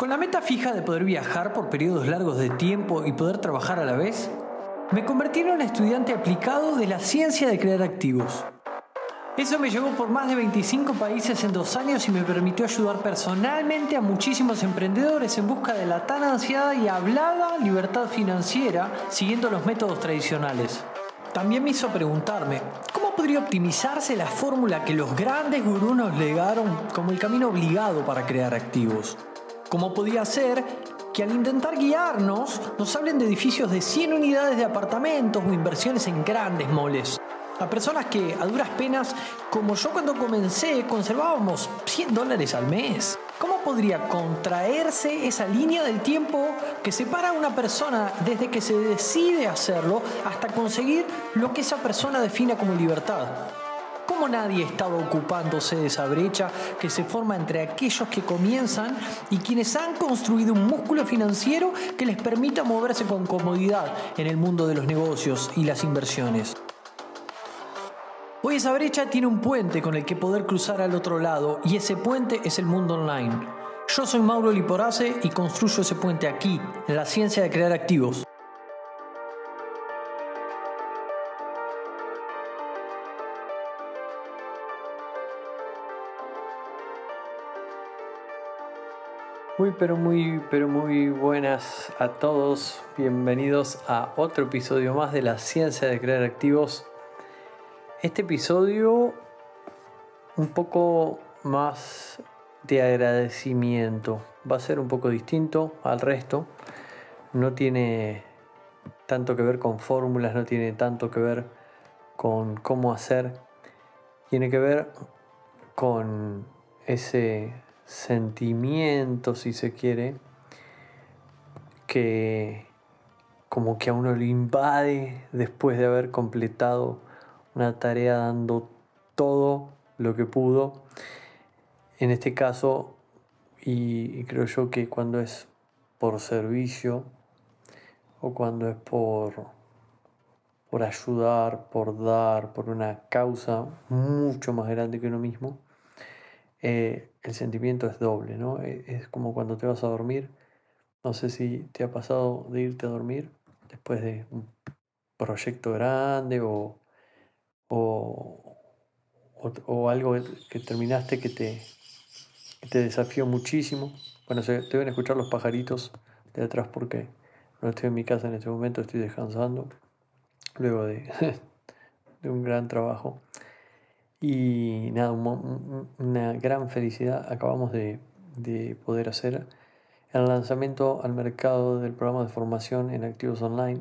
Con la meta fija de poder viajar por periodos largos de tiempo y poder trabajar a la vez, me convertí en un estudiante aplicado de la ciencia de crear activos. Eso me llevó por más de 25 países en dos años y me permitió ayudar personalmente a muchísimos emprendedores en busca de la tan ansiada y hablada libertad financiera siguiendo los métodos tradicionales. También me hizo preguntarme, ¿cómo podría optimizarse la fórmula que los grandes gurús nos legaron como el camino obligado para crear activos? ¿Cómo podía ser que al intentar guiarnos nos hablen de edificios de 100 unidades de apartamentos o inversiones en grandes moles? A personas que a duras penas, como yo cuando comencé, conservábamos 100 dólares al mes. ¿Cómo podría contraerse esa línea del tiempo que separa a una persona desde que se decide hacerlo hasta conseguir lo que esa persona defina como libertad? ¿Cómo nadie estaba ocupándose de esa brecha que se forma entre aquellos que comienzan y quienes han construido un músculo financiero que les permita moverse con comodidad en el mundo de los negocios y las inversiones? Hoy esa brecha tiene un puente con el que poder cruzar al otro lado y ese puente es el mundo online. Yo soy Mauro Liporace y construyo ese puente aquí, en la ciencia de crear activos. Muy pero muy pero muy buenas a todos. Bienvenidos a otro episodio más de la ciencia de crear activos. Este episodio un poco más de agradecimiento. Va a ser un poco distinto al resto. No tiene tanto que ver con fórmulas, no tiene tanto que ver con cómo hacer. Tiene que ver con ese sentimiento, si se quiere, que como que a uno lo invade después de haber completado una tarea dando todo lo que pudo. En este caso, y, creo yo que cuando es por servicio o cuando es por, por ayudar, por dar, por una causa mucho más grande que uno mismo, eh, el sentimiento es doble, ¿no? E, es como cuando te vas a dormir. No sé si te ha pasado de irte a dormir después de un proyecto grande o, o, o, algo que terminaste que te, te desafió muchísimo. Bueno, se deben escuchar los pajaritos de atrás porque no estoy en mi casa en este momento, estoy descansando luego de, de un gran trabajo. Y nada, una gran felicidad. Acabamos de, de, poder hacer el lanzamiento al mercado del programa de formación en activos online.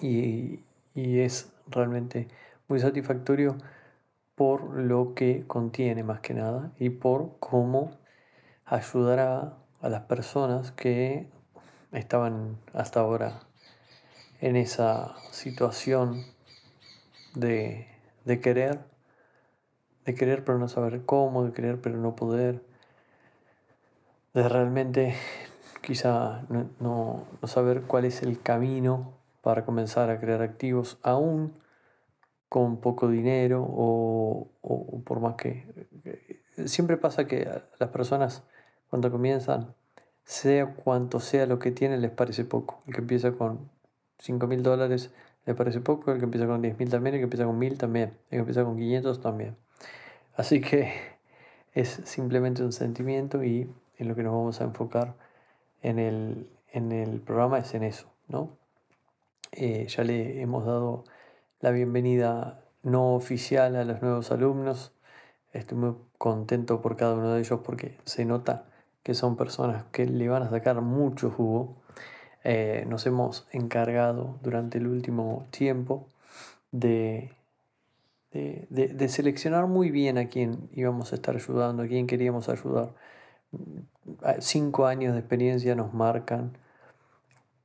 Y, y es realmente muy satisfactorio por lo que contiene más que nada y por cómo ayudará a las personas que estaban hasta ahora en esa situación de, de querer, de querer pero no saber cómo, de querer pero no poder, de realmente quizá no, no saber cuál es el camino para comenzar a crear activos aún con poco dinero o, por más que... Siempre pasa que las personas cuando comienzan, sea cuanto sea lo que tienen, les parece poco. El que empieza con 5 mil dólares le parece poco, el que empieza con 10 mil también, el que empieza con 1000 también, el que empieza con 500 también. Así que es simplemente un sentimiento y en lo que nos vamos a enfocar en el, en el programa es en eso, ¿no? Eh, ya le hemos dado la bienvenida no oficial a los nuevos alumnos. Estoy muy contento por cada uno de ellos porque se nota que son personas que le van a sacar mucho jugo. Eh, nos hemos encargado durante el último tiempo de, de, seleccionar muy bien a quién íbamos a estar ayudando, a quién queríamos ayudar. Cinco años de experiencia nos marcan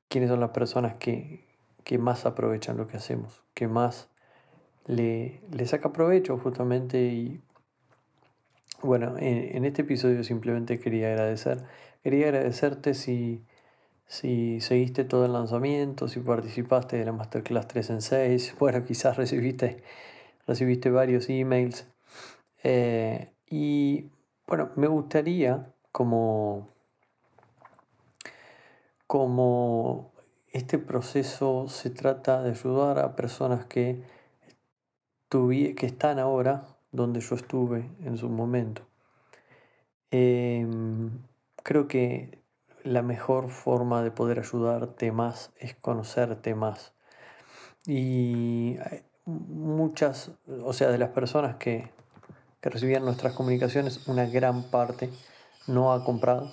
quiénes son las personas que, que más aprovechan lo que hacemos, que más le, le saca provecho justamente y bueno, en, este episodio simplemente quería agradecer, quería agradecerte si, si seguiste todo el lanzamiento, si participaste de la Masterclass 3 en 6, bueno, quizás recibiste, recibiste varios emails eh, y bueno, me gustaría como, como este proceso se trata de ayudar a personas que, que están ahora donde yo estuve en su momento. Em, creo que la mejor forma de poder ayudarte más es conocerte más. Y muchas, o sea, de las personas que, que recibían nuestras comunicaciones, una gran parte no ha comprado.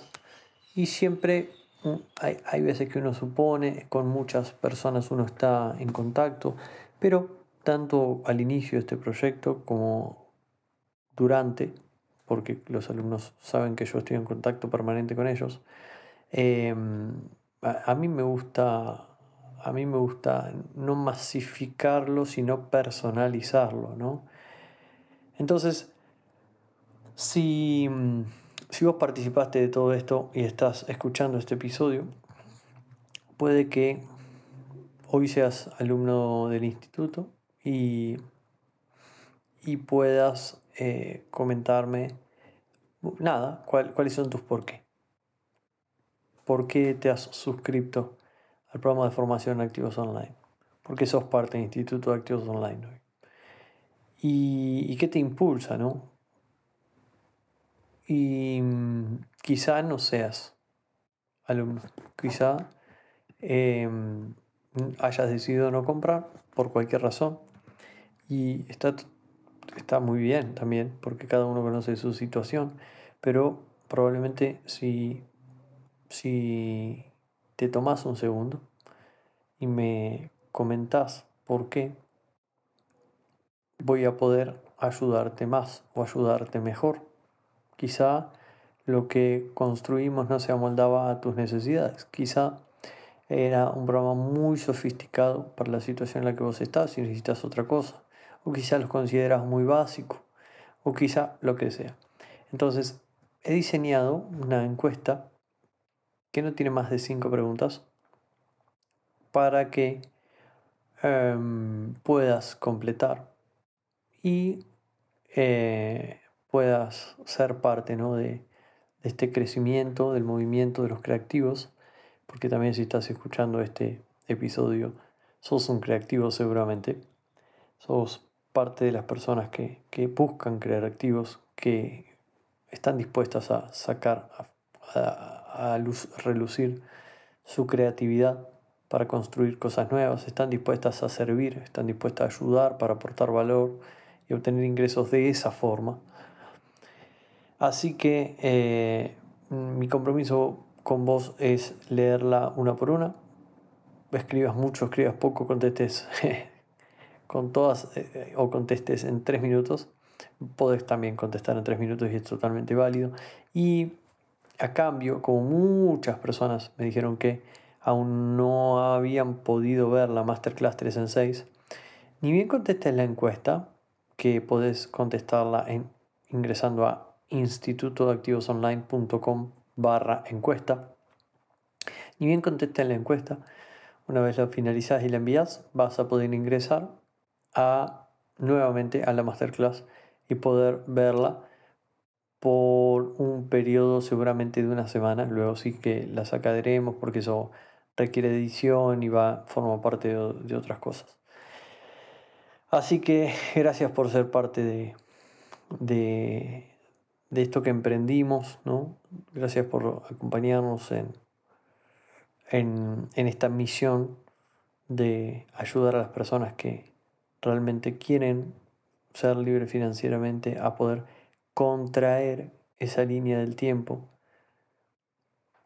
Y siempre mm, hay, hay veces que uno supone, con muchas personas uno está en contacto, pero tanto al inicio de este proyecto como durante, porque los alumnos saben que yo estoy en contacto permanente con ellos, em, a, mí me gusta a mí me gusta no masificarlo, sino personalizarlo, ¿no? Entonces, si, si vos participaste de todo esto y estás escuchando este episodio, puede que hoy seas alumno del instituto y, y puedas eh, comentarme, nada, cuáles son tus por qué. ¿Por qué te has suscrito al programa de formación Activos Online? ¿Por qué sos parte del Instituto de Activos Online hoy? ¿Y, qué te impulsa, no? Y mm, quizá no seas alumno, quizá em, hayas decidido no comprar por cualquier razón y está está muy bien también, porque cada uno conoce su situación, pero probablemente si, si te tomas un segundo y me comentas por qué, voy a poder ayudarte más o ayudarte mejor. Quizá lo que construimos no se amoldaba a tus necesidades. Quizá era un programa muy sofisticado para la situación en la que vos estás y necesitas otra cosa o quizá los consideras muy básicos, o quizá lo que sea. Entonces, he diseñado una encuesta que no tiene más de cinco preguntas para que em, puedas completar y eh, puedas ser parte ¿no? de, este crecimiento, del movimiento de los creativos, porque también si estás escuchando este episodio, sos un creativo seguramente, sos parte de las personas que, buscan crear activos, que están dispuestas a sacar, a, luz, relucir su creatividad para construir cosas nuevas, están dispuestas a servir, están dispuestas a ayudar para aportar valor y obtener ingresos de esa forma. Así que eh, mi compromiso con vos es leerla una por una. Escribas mucho, escribas poco, contestes con todas eh, o contestes en tres minutos. Podés también contestar en tres minutos y es totalmente válido. Y a cambio, como muchas personas me dijeron que aún no habían podido ver la Masterclass 3 en 6, ni bien contestes la encuesta, que podés contestarla en, ingresando a institutodeactivosonline.com barra encuesta. Ni bien contestes la encuesta, una vez la finalizas y la envías, vas a poder ingresar a nuevamente a la masterclass y poder verla por un periodo seguramente de una semana. Luego sí que la sacaremos porque eso requiere edición y va, forma parte de, otras cosas. Así que gracias por ser parte de, de, de esto que emprendimos, ¿no? Gracias por acompañarnos en, en, en esta misión de ayudar a las personas que, realmente quieren ser libres financieramente, a poder contraer esa línea del tiempo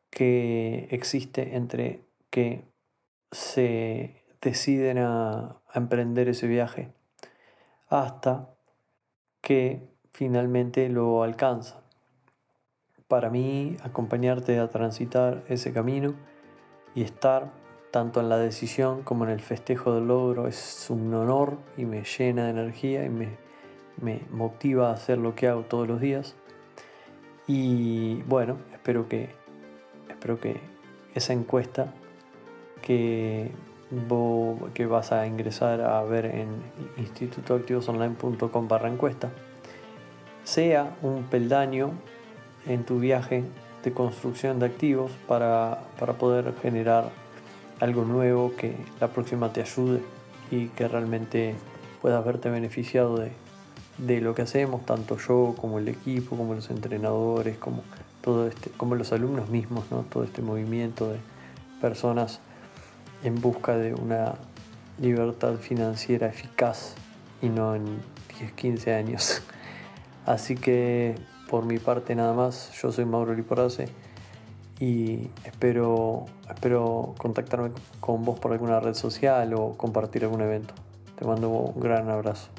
que existe entre que se deciden a, emprender ese viaje hasta que finalmente lo alcanzan. Para mí, acompañarte a transitar ese camino y estar tanto en la decisión como en el festejo del logro. Es un honor y me llena de energía y me, motiva a hacer lo que hago todos los días. Y bueno, espero que, espero que esa encuesta que, que vas a ingresar a ver en institutoactivosonline.com barra encuesta sea un peldaño en tu viaje de construcción de activos para, para poder generar algo nuevo que la próxima te ayude y que realmente puedas verte beneficiado de, de lo que hacemos, tanto yo como el equipo, como los entrenadores, como este, como los alumnos mismos, ¿no? todo este movimiento de personas en busca de una libertad financiera eficaz y no en 10, 15 años. Así que por mi parte nada más, yo soy Mauro Liporace y espero, espero contactarme con vos por alguna red social o compartir algún evento. Te mando un gran abrazo.